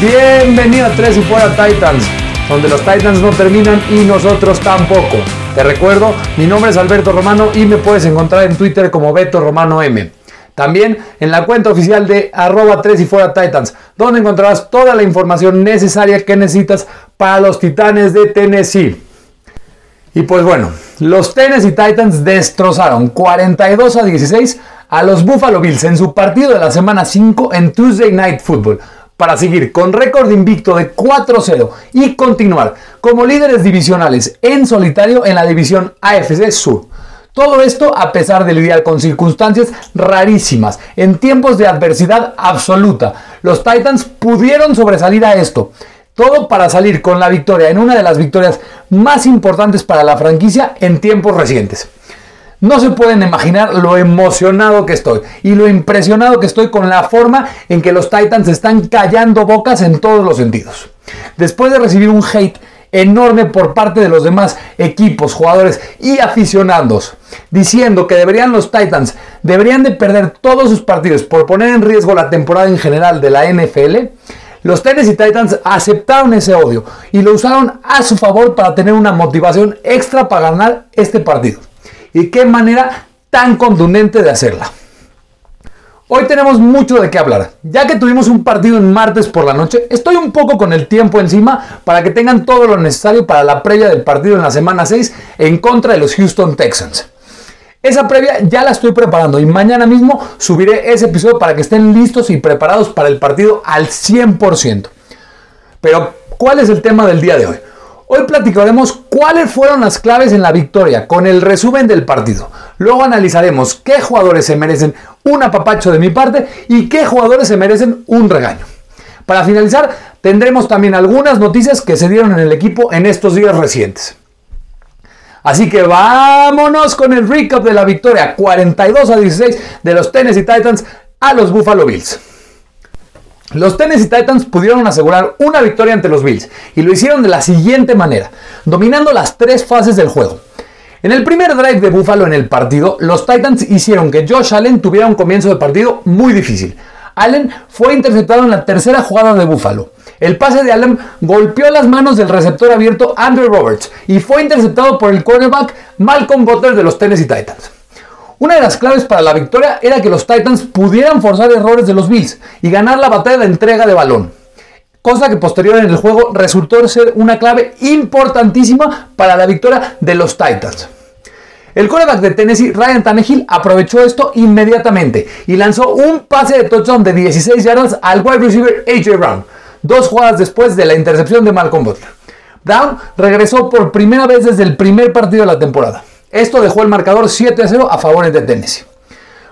Bienvenido a Tres y Fuera Titans, donde los Titans no terminan y nosotros tampoco. Te recuerdo, mi nombre es Alberto Romano y me puedes encontrar en Twitter como Beto Romano M. También en la cuenta oficial de arroba 3 y fuera Titans, donde encontrarás toda la información necesaria que necesitas para los Titanes de Tennessee. Y pues bueno, los Tennessee Titans destrozaron 42 a 16 a los Buffalo Bills en su partido de la semana 5 en Tuesday Night Football para seguir con récord invicto de 4-0 y continuar como líderes divisionales en solitario en la división AFC Sur. Todo esto a pesar de lidiar con circunstancias rarísimas, en tiempos de adversidad absoluta. Los Titans pudieron sobresalir a esto. Todo para salir con la victoria en una de las victorias más importantes para la franquicia en tiempos recientes. No se pueden imaginar lo emocionado que estoy y lo impresionado que estoy con la forma en que los Titans están callando bocas en todos los sentidos. Después de recibir un hate enorme por parte de los demás equipos, jugadores y aficionados, diciendo que deberían los Titans, deberían de perder todos sus partidos por poner en riesgo la temporada en general de la NFL, los Tennessee Titans aceptaron ese odio y lo usaron a su favor para tener una motivación extra para ganar este partido y qué manera tan contundente de hacerla. Hoy tenemos mucho de qué hablar. Ya que tuvimos un partido en martes por la noche, estoy un poco con el tiempo encima para que tengan todo lo necesario para la previa del partido en la semana 6 en contra de los Houston Texans. Esa previa ya la estoy preparando y mañana mismo subiré ese episodio para que estén listos y preparados para el partido al 100%. Pero, ¿cuál es el tema del día de hoy? Hoy platicaremos cuáles fueron las claves en la victoria con el resumen del partido. Luego analizaremos qué jugadores se merecen un apapacho de mi parte y qué jugadores se merecen un regaño. Para finalizar, tendremos también algunas noticias que se dieron en el equipo en estos días recientes. Así que vámonos con el recap de la victoria 42 a 16 de los Tennessee Titans a los Buffalo Bills. Los Tennessee Titans pudieron asegurar una victoria ante los Bills y lo hicieron de la siguiente manera, dominando las tres fases del juego. En el primer drive de Buffalo en el partido, los Titans hicieron que Josh Allen tuviera un comienzo de partido muy difícil. Allen fue interceptado en la tercera jugada de Buffalo. El pase de Allen golpeó las manos del receptor abierto Andrew Roberts y fue interceptado por el cornerback Malcolm Butler de los Tennessee Titans. Una de las claves para la victoria era que los Titans pudieran forzar errores de los Bills y ganar la batalla de entrega de balón. Cosa que posterior en el juego resultó ser una clave importantísima para la victoria de los Titans. El quarterback de Tennessee, Ryan Tannehill, aprovechó esto inmediatamente y lanzó un pase de touchdown de 16 yardas al wide receiver AJ Brown, dos jugadas después de la intercepción de Malcolm Butler. Brown regresó por primera vez desde el primer partido de la temporada. Esto dejó el marcador 7 a 0 a favor de Tennessee.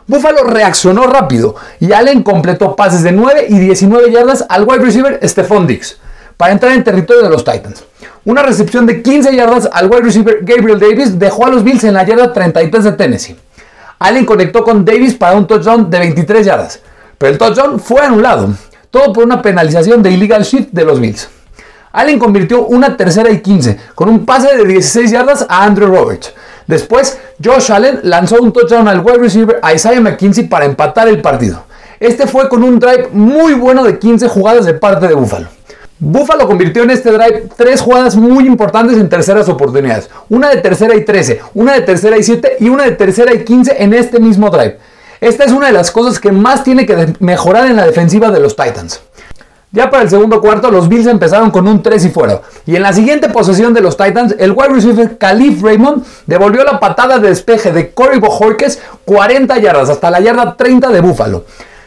Buffalo reaccionó rápido y Allen completó pases de 9 y 19 yardas al wide receiver Stephon Diggs para entrar en territorio de los Titans. Una recepción de 15 yardas al wide receiver Gabriel Davis dejó a los Bills en la yarda 33 de Tennessee. Allen conectó con Davis para un touchdown de 23 yardas, pero el touchdown fue anulado, todo por una penalización de illegal shift de los Bills. Allen convirtió una tercera y 15 con un pase de 16 yardas a Andrew Roberts, Después, Josh Allen lanzó un touchdown al wide receiver Isaiah McKinsey para empatar el partido. Este fue con un drive muy bueno de 15 jugadas de parte de Buffalo. Buffalo convirtió en este drive tres jugadas muy importantes en terceras oportunidades. Una de tercera y 13, una de tercera y 7 y una de tercera y 15 en este mismo drive. Esta es una de las cosas que más tiene que mejorar en la defensiva de los Titans. Ya para el segundo cuarto, los Bills empezaron con un 3 y fuera. Y en la siguiente posesión de los Titans, el wide receiver Khalif Raymond devolvió la patada de despeje de Corey Bojorquez 40 yardas hasta la yarda 30 de Buffalo.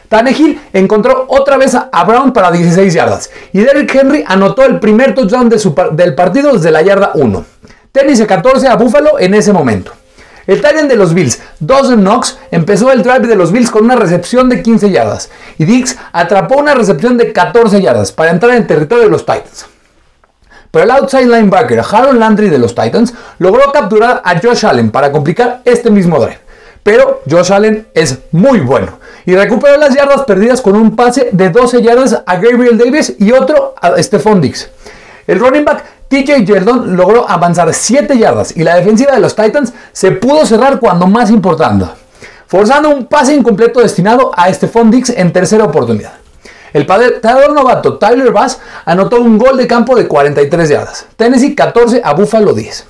Tannehill encontró otra vez a Brown para 16 yardas y Derrick Henry anotó el primer touchdown del partido desde la yarda 1. Tenis 14 a Buffalo en ese momento. El Titan de los Bills, Dawson Knox, empezó el drive de los Bills con una recepción de 15 yardas y Dix atrapó una recepción de 14 yardas para entrar en territorio de los Titans. Pero el outside linebacker Harold Landry de los Titans logró capturar a Josh Allen para complicar este mismo drive. Pero Josh Allen es muy bueno y recuperó las yardas perdidas con un pase de 12 yardas a Gabriel Davis y otro a Stephon Dix. El running back TJ Yeldon logró avanzar 7 yardas y la defensiva de los Titans se pudo cerrar cuando más importante, forzando un pase incompleto destinado a Stephon Dix en tercera oportunidad. El pateador novato Tyler Bass anotó un gol de campo de 43 yardas. Tennessee 14 a Buffalo 10.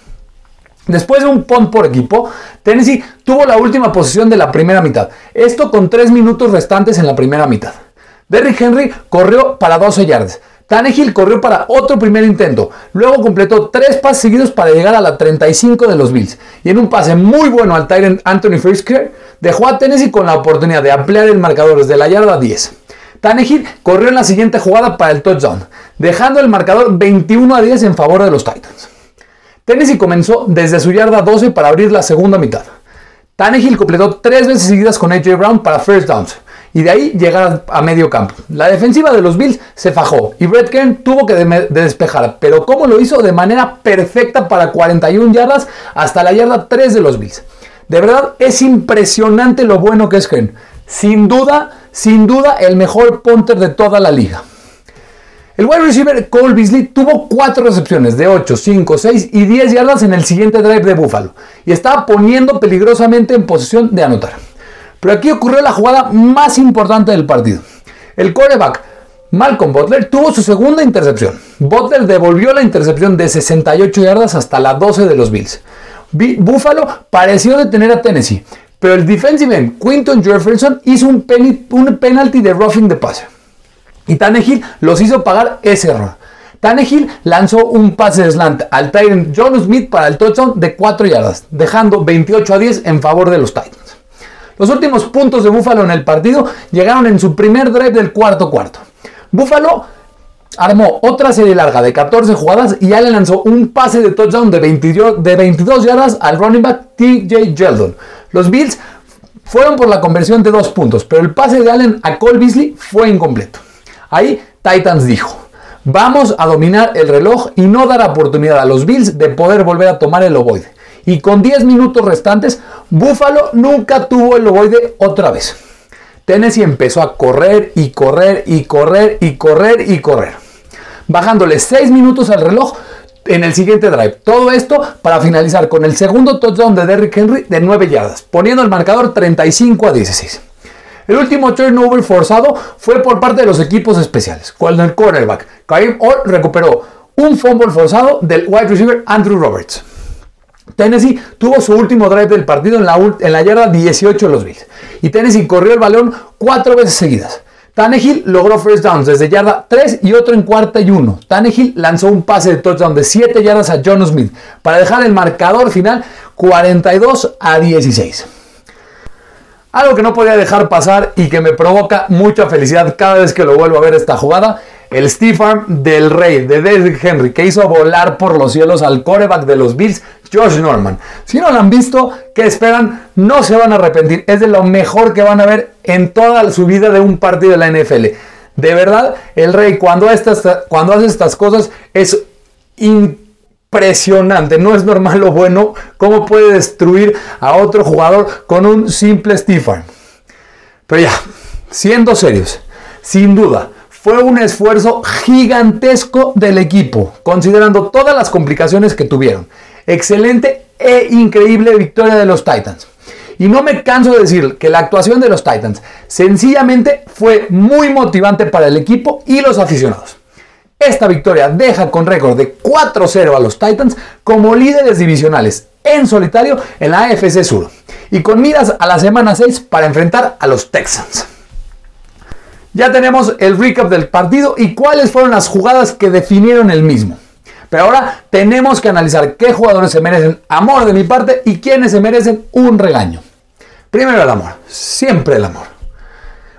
Después de un punt por equipo, Tennessee tuvo la última posición de la primera mitad. Esto con 3 minutos restantes en la primera mitad. Derrick Henry corrió para 12 yardas. Tannehill corrió para otro primer intento. Luego completó tres pases seguidos para llegar a la 35 de los Bills. Y en un pase muy bueno al Tyrant Anthony Frisker, dejó a Tennessee con la oportunidad de ampliar el marcador desde la yarda 10. Tannehill corrió en la siguiente jugada para el touchdown, dejando el marcador 21 a 10 en favor de los Titans. Tennessee comenzó desde su yarda 12 para abrir la segunda mitad. Tannehill completó tres veces seguidas con AJ Brown para first downs y de ahí llegar a medio campo. La defensiva de los Bills se fajó y Brett Kern tuvo que despejar, pero ¿cómo lo hizo? De manera perfecta para 41 yardas hasta la yarda 3 de los Bills. De verdad es impresionante lo bueno que es Kern. Sin duda, sin duda el mejor punter de toda la liga. El wide receiver Cole Beasley tuvo 4 recepciones de 8, 5, 6 y 10 yardas en el siguiente drive de Buffalo y estaba poniendo peligrosamente en posición de anotar. Pero aquí ocurrió la jugada más importante del partido. El quarterback Malcolm Butler tuvo su segunda intercepción. Butler devolvió la intercepción de 68 yardas hasta la 12 de los Bills. Buffalo pareció detener a Tennessee, pero el defensive end Quinton Jefferson hizo un, penalty de roughing the passer. Y Tannehill los hizo pagar ese error. Tannehill lanzó un pase de slant al Titan John Smith para el touchdown de 4 yardas, dejando 28 a 10 en favor de los Titans. Los últimos puntos de Buffalo en el partido llegaron en su primer drive del cuarto cuarto. Buffalo armó otra serie larga de 14 jugadas y le lanzó un pase de touchdown de 22, de yardas al running back TJ Yeldon. Los Bills fueron por la conversión de dos puntos, pero el pase de Allen a Cole Beasley fue incompleto. Ahí Titans dijo, vamos a dominar el reloj y no dar oportunidad a los Bills de poder volver a tomar el ovoide y con 10 minutos restantes, Buffalo nunca tuvo el ovoide otra vez. Tennessee empezó a correr y correr y correr y correr y correr, bajándole 6 minutos al reloj en el siguiente drive. Todo esto para finalizar con el segundo touchdown de Derrick Henry de 9 yardas, poniendo el marcador 35 a 16. El último turnover forzado fue por parte de los equipos especiales, cuando el cornerback Karim Orr recuperó un fumble forzado del wide receiver Andrew Roberts. Tennessee tuvo su último drive del partido en la, yarda 18 de los Bills. Y Tennessee corrió el balón cuatro veces seguidas. Tannehill logró first downs desde yarda 3 y otro en cuarta y 1. Tannehill lanzó un pase de touchdown de 7 yardas a John Smith para dejar el marcador final 42 a 16. Algo que no podía dejar pasar y que me provoca mucha felicidad cada vez que lo vuelvo a ver esta jugada el Arm del Rey, de Derrick Henry, que hizo volar por los cielos al coreback de los Bills, Josh Norman. Si no lo han visto, ¿qué esperan? No se van a arrepentir. Es de lo mejor que van a ver en toda su vida de un partido de la NFL. De verdad, el Rey, cuando, cuando hace estas cosas, es impresionante. No es normal lo bueno. Cómo puede destruir a otro jugador con un simple Arm. Pero ya, siendo serios, sin duda fue un esfuerzo gigantesco del equipo, considerando todas las complicaciones que tuvieron. Excelente e increíble victoria de los Titans. Y no me canso de decir que la actuación de los Titans sencillamente fue muy motivante para el equipo y los aficionados. Esta victoria deja con récord de 4-0 a los Titans como líderes divisionales en solitario en la AFC Sur y con miras a la semana 6 para enfrentar a los Texans. Ya tenemos el recap del partido y cuáles fueron las jugadas que definieron el mismo. Pero ahora tenemos que analizar qué jugadores se merecen amor de mi parte y quiénes se merecen un regaño. Primero el amor, siempre el amor.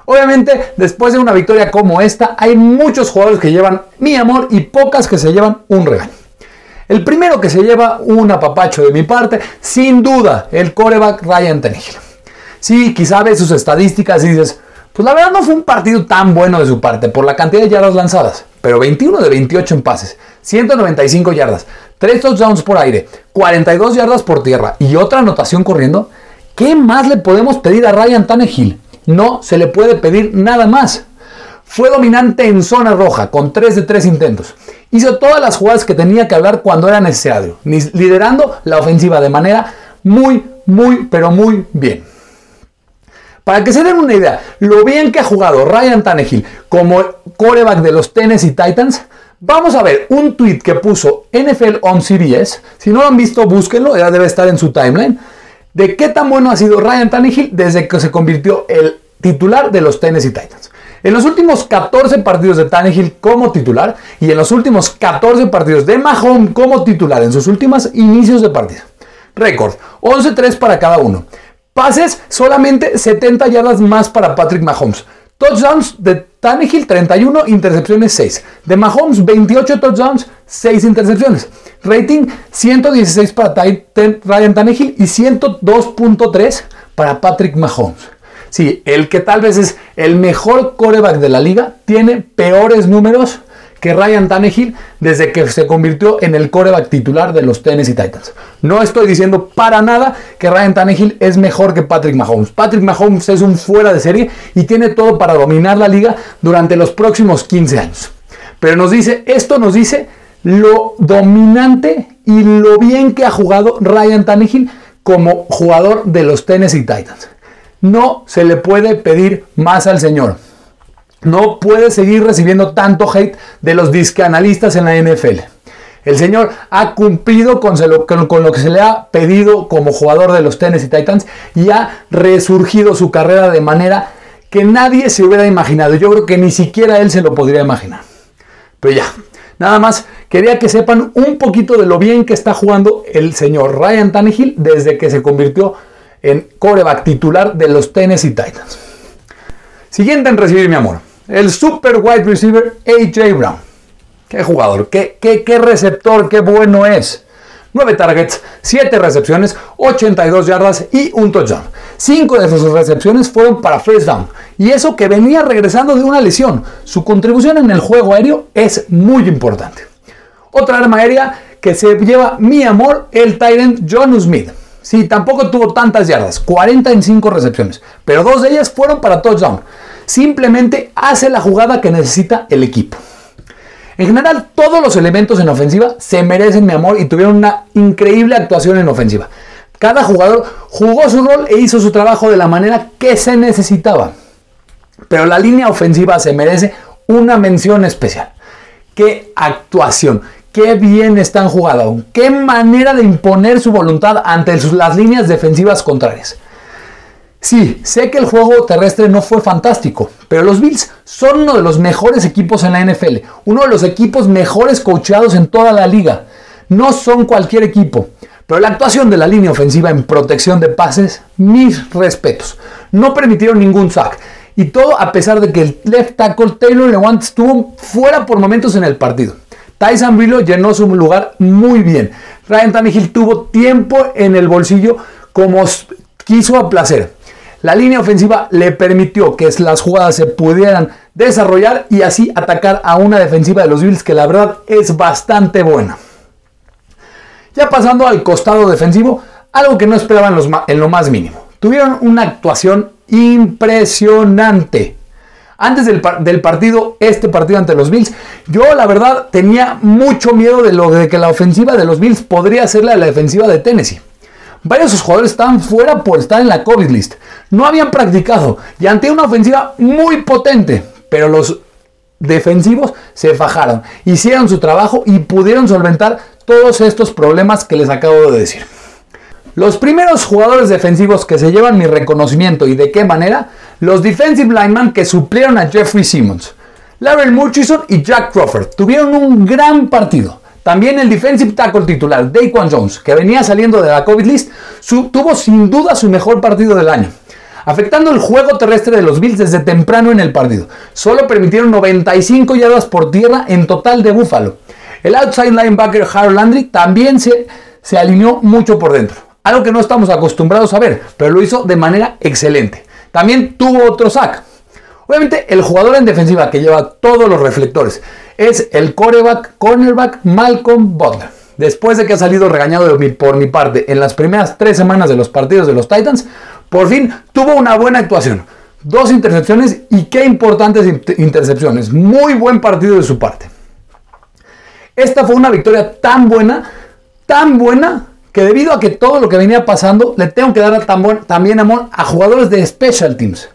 Obviamente, después de una victoria como esta, hay muchos jugadores que llevan mi amor y pocas que se llevan un regaño. El primero que se lleva un apapacho de mi parte, sin duda, el coreback Ryan Tannehill. Sí, quizá ves sus estadísticas y dices, pues la verdad no fue un partido tan bueno de su parte por la cantidad de yardas lanzadas, pero 21 de 28 en pases, 195 yardas, 3 touchdowns por aire, 42 yardas por tierra y otra anotación corriendo. ¿Qué más le podemos pedir a Ryan Tannehill? No se le puede pedir nada más. Fue dominante en zona roja con 3 de 3 intentos. Hizo todas las jugadas que tenía que hablar cuando era necesario, liderando la ofensiva de manera muy, muy, pero muy bien. Para que se den una idea, lo bien que ha jugado Ryan Tannehill como coreback de los Tennessee Titans, vamos a ver un tweet que puso NFL on CBS. Si no lo han visto, búsquenlo, ya debe estar en su timeline. De qué tan bueno ha sido Ryan Tannehill desde que se convirtió el titular de los Tennessee Titans. En los últimos 14 partidos de Tannehill como titular y en los últimos 14 partidos de Mahomes como titular en sus últimos inicios de partido. Récord, 11-3 para cada uno. Pases, solamente 70 yardas más para Patrick Mahomes. Touchdowns de Tannehill 31, intercepciones 6. De Mahomes 28 touchdowns, 6 intercepciones. Rating 116 para Ryan Tannehill y 102.3 para Patrick Mahomes. Sí, el que tal vez es el mejor coreback de la liga tiene peores números que Ryan Tannehill desde que se convirtió en el coreback titular de los Tennessee Titans. No estoy diciendo para nada que Ryan Tannehill es mejor que Patrick Mahomes. Patrick Mahomes es un fuera de serie y tiene todo para dominar la liga durante los próximos 15 años. Pero nos dice, esto nos dice lo dominante y lo bien que ha jugado Ryan Tannehill como jugador de los Tennessee Titans. No se le puede pedir más al Señor no puede seguir recibiendo tanto hate de los discanalistas en la NFL. El señor ha cumplido con, lo que se le ha pedido como jugador de los Tennessee Titans y ha resurgido su carrera de manera que nadie se hubiera imaginado. Yo creo que ni siquiera él se lo podría imaginar. Pero ya, nada más quería que sepan un poquito de lo bien que está jugando el señor Ryan Tannehill desde que se convirtió en coreback titular de los Tennessee Titans. Siguiente en recibir mi amor el super wide receiver AJ Brown. Qué jugador, qué, qué, receptor, qué bueno es. 9 targets, 7 recepciones, 82 yardas y un touchdown. 5 de sus recepciones fueron para first down. Y eso que venía regresando de una lesión. Su contribución en el juego aéreo es muy importante. Otra arma aérea que se lleva mi amor, el Tyrant John Smith. Sí, tampoco tuvo tantas yardas, 45 recepciones, pero dos de ellas fueron para touchdown. Simplemente hace la jugada que necesita el equipo. En general, todos los elementos en ofensiva se merecen mi amor y tuvieron una increíble actuación en ofensiva. Cada jugador jugó su rol e hizo su trabajo de la manera que se necesitaba. Pero la línea ofensiva se merece una mención especial. Qué actuación, qué bien están jugando, qué manera de imponer su voluntad ante las líneas defensivas contrarias. Sí, sé que el juego terrestre no fue fantástico, pero los Bills son uno de los mejores equipos en la NFL, uno de los equipos mejores coachados en toda la liga. No son cualquier equipo, pero la actuación de la línea ofensiva en protección de pases, mis respetos. No permitieron ningún sack. Y todo a pesar de que el left tackle Taylor Lewant estuvo fuera por momentos en el partido. Tyson Brillo llenó su lugar muy bien. Ryan Tannehill tuvo tiempo en el bolsillo como quiso a placer. La línea ofensiva le permitió que las jugadas se pudieran desarrollar y así atacar a una defensiva de los Bills que la verdad es bastante buena. Ya pasando al costado defensivo, algo que no esperaban en lo más mínimo. Tuvieron una actuación impresionante. Antes del, partido, este partido ante los Bills, yo la verdad tenía mucho miedo de lo de que la ofensiva de los Bills podría ser la defensiva de Tennessee. Varios de sus jugadores estaban fuera por estar en la COVID list. No habían practicado y ante una ofensiva muy potente. Pero los defensivos se fajaron, hicieron su trabajo y pudieron solventar todos estos problemas que les acabo de decir. Los primeros jugadores defensivos que se llevan mi reconocimiento y de qué manera, los defensive linemen que suplieron a Jeffrey Simmons. Larry Murchison y Jack Crawford tuvieron un gran partido. También el defensive tackle titular, Daquan Jones, que venía saliendo de la COVID list, tuvo sin duda su mejor partido del año, afectando el juego terrestre de los Bills desde temprano en el partido. Solo permitieron 95 yardas por tierra en total de Buffalo. El outside linebacker Harold Landry también se, se alineó mucho por dentro, algo que no estamos acostumbrados a ver, pero lo hizo de manera excelente. También tuvo otro sack. Obviamente el jugador en defensiva que lleva todos los reflectores es el coreback, cornerback Malcolm Butler. Después de que ha salido regañado por mi parte en las primeras tres semanas de los partidos de los Titans, por fin tuvo una buena actuación. Dos intercepciones y qué importantes intercepciones. Muy buen partido de su parte. Esta fue una victoria tan buena, tan buena, que debido a que todo lo que venía pasando, le tengo que dar también amor a jugadores de special teams.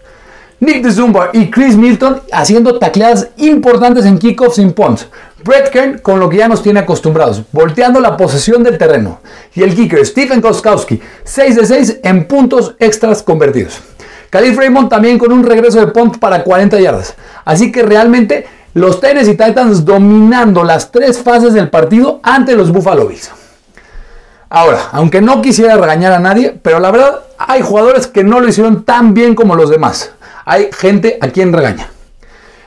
Nick DeZumba y Chris Milton haciendo tacleadas importantes en kickoffs sin punts. Brett Kern con lo que ya nos tiene acostumbrados, volteando la posesión del terreno. Y el kicker Stephen Koskowski, 6 de 6 en puntos extras convertidos. Khalif Raymond también con un regreso de punt para 40 yardas. Así que realmente los Tennessee Titans dominando las tres fases del partido ante los Buffalo Bills. Ahora, aunque no quisiera regañar a nadie, pero la verdad hay jugadores que no lo hicieron tan bien como los demás. Hay gente a quien regaña.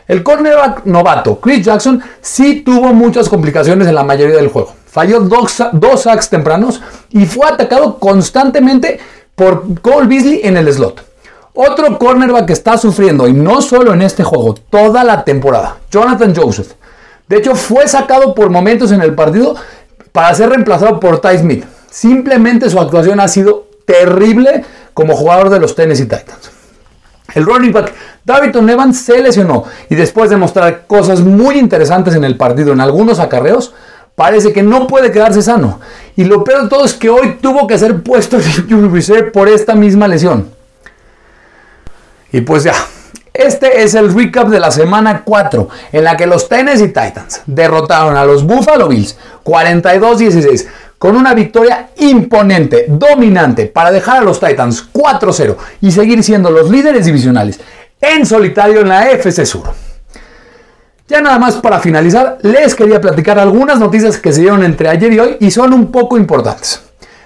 El cornerback novato Chris Jackson sí tuvo muchas complicaciones en la mayoría del juego. Falló dos, dos sacks tempranos y fue atacado constantemente por Cole Beasley en el slot. Otro cornerback que está sufriendo, y no solo en este juego, toda la temporada, Jonathan Joseph. De hecho, fue sacado por momentos en el partido para ser reemplazado por Ty Smith. Simplemente su actuación ha sido terrible como jugador de los Tennessee Titans. El running back Davidson Evans se lesionó y después de mostrar cosas muy interesantes en el partido en algunos acarreos, parece que no puede quedarse sano. Y lo peor de todo es que hoy tuvo que ser puesto en injury reserve por esta misma lesión. Y pues ya, este es el recap de la semana 4, en la que los Tennessee Titans derrotaron a los Buffalo Bills 42-16 con una victoria imponente, dominante, para dejar a los Titans 4-0 y seguir siendo los líderes divisionales en solitario en la FC Sur. Ya nada más para finalizar, les quería platicar algunas noticias que se dieron entre ayer y hoy y son un poco importantes.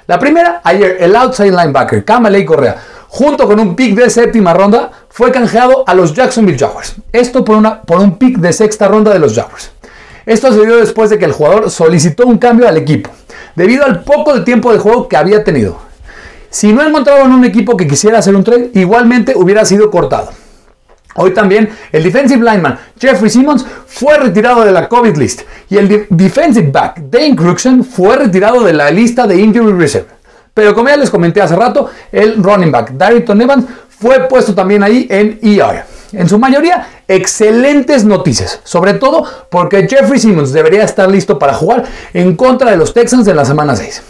La primera, ayer el outside linebacker Kamalei Correa junto con un pick de séptima ronda, fue canjeado a los Jacksonville Jaguars. Esto por, una, por un pick de sexta ronda de los Jaguars. Esto se dio después de que el jugador solicitó un cambio al equipo, debido al poco de tiempo de juego que había tenido. Si no encontraban un equipo que quisiera hacer un trade, igualmente hubiera sido cortado. Hoy también el defensive lineman Jeffrey Simmons fue retirado de la COVID list y el defensive back Dane Cruxen fue retirado de la lista de injury reserve. Pero como ya les comenté hace rato, el running back Darrington Evans fue puesto también ahí en ER. En su mayoría, excelentes noticias, sobre todo porque Jeffrey Simmons debería estar listo para jugar en contra de los Texans en la semana 6.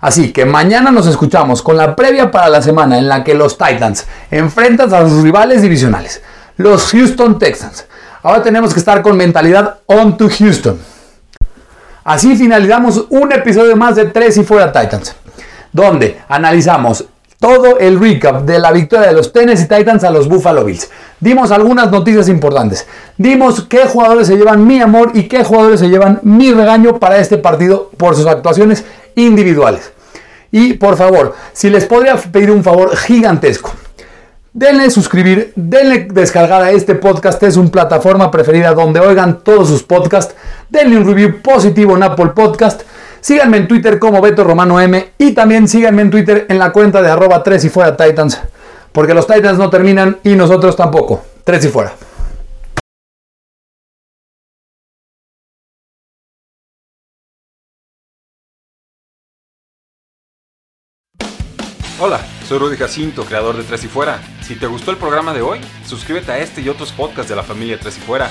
Así que mañana nos escuchamos con la previa para la semana en la que los Titans enfrentan a sus rivales divisionales, los Houston Texans. Ahora tenemos que estar con mentalidad on to Houston. Así finalizamos un episodio más de 3 y fuera Titans donde analizamos todo el recap de la victoria de los Tennessee Titans a los Buffalo Bills. Dimos algunas noticias importantes. Dimos qué jugadores se llevan mi amor y qué jugadores se llevan mi regaño para este partido por sus actuaciones individuales. Y por favor, si les podría pedir un favor gigantesco, denle suscribir, denle descargar a este podcast, es una plataforma preferida donde oigan todos sus podcasts, denle un review positivo en Apple Podcast Síganme en Twitter como Beto Romano M y también síganme en Twitter en la cuenta de arroba 3 y fuera Titans. Porque los Titans no terminan y nosotros tampoco. 3 y fuera. Hola, soy Rudy Jacinto, creador de Tres y Fuera. Si te gustó el programa de hoy, suscríbete a este y otros podcasts de la familia Tres y Fuera.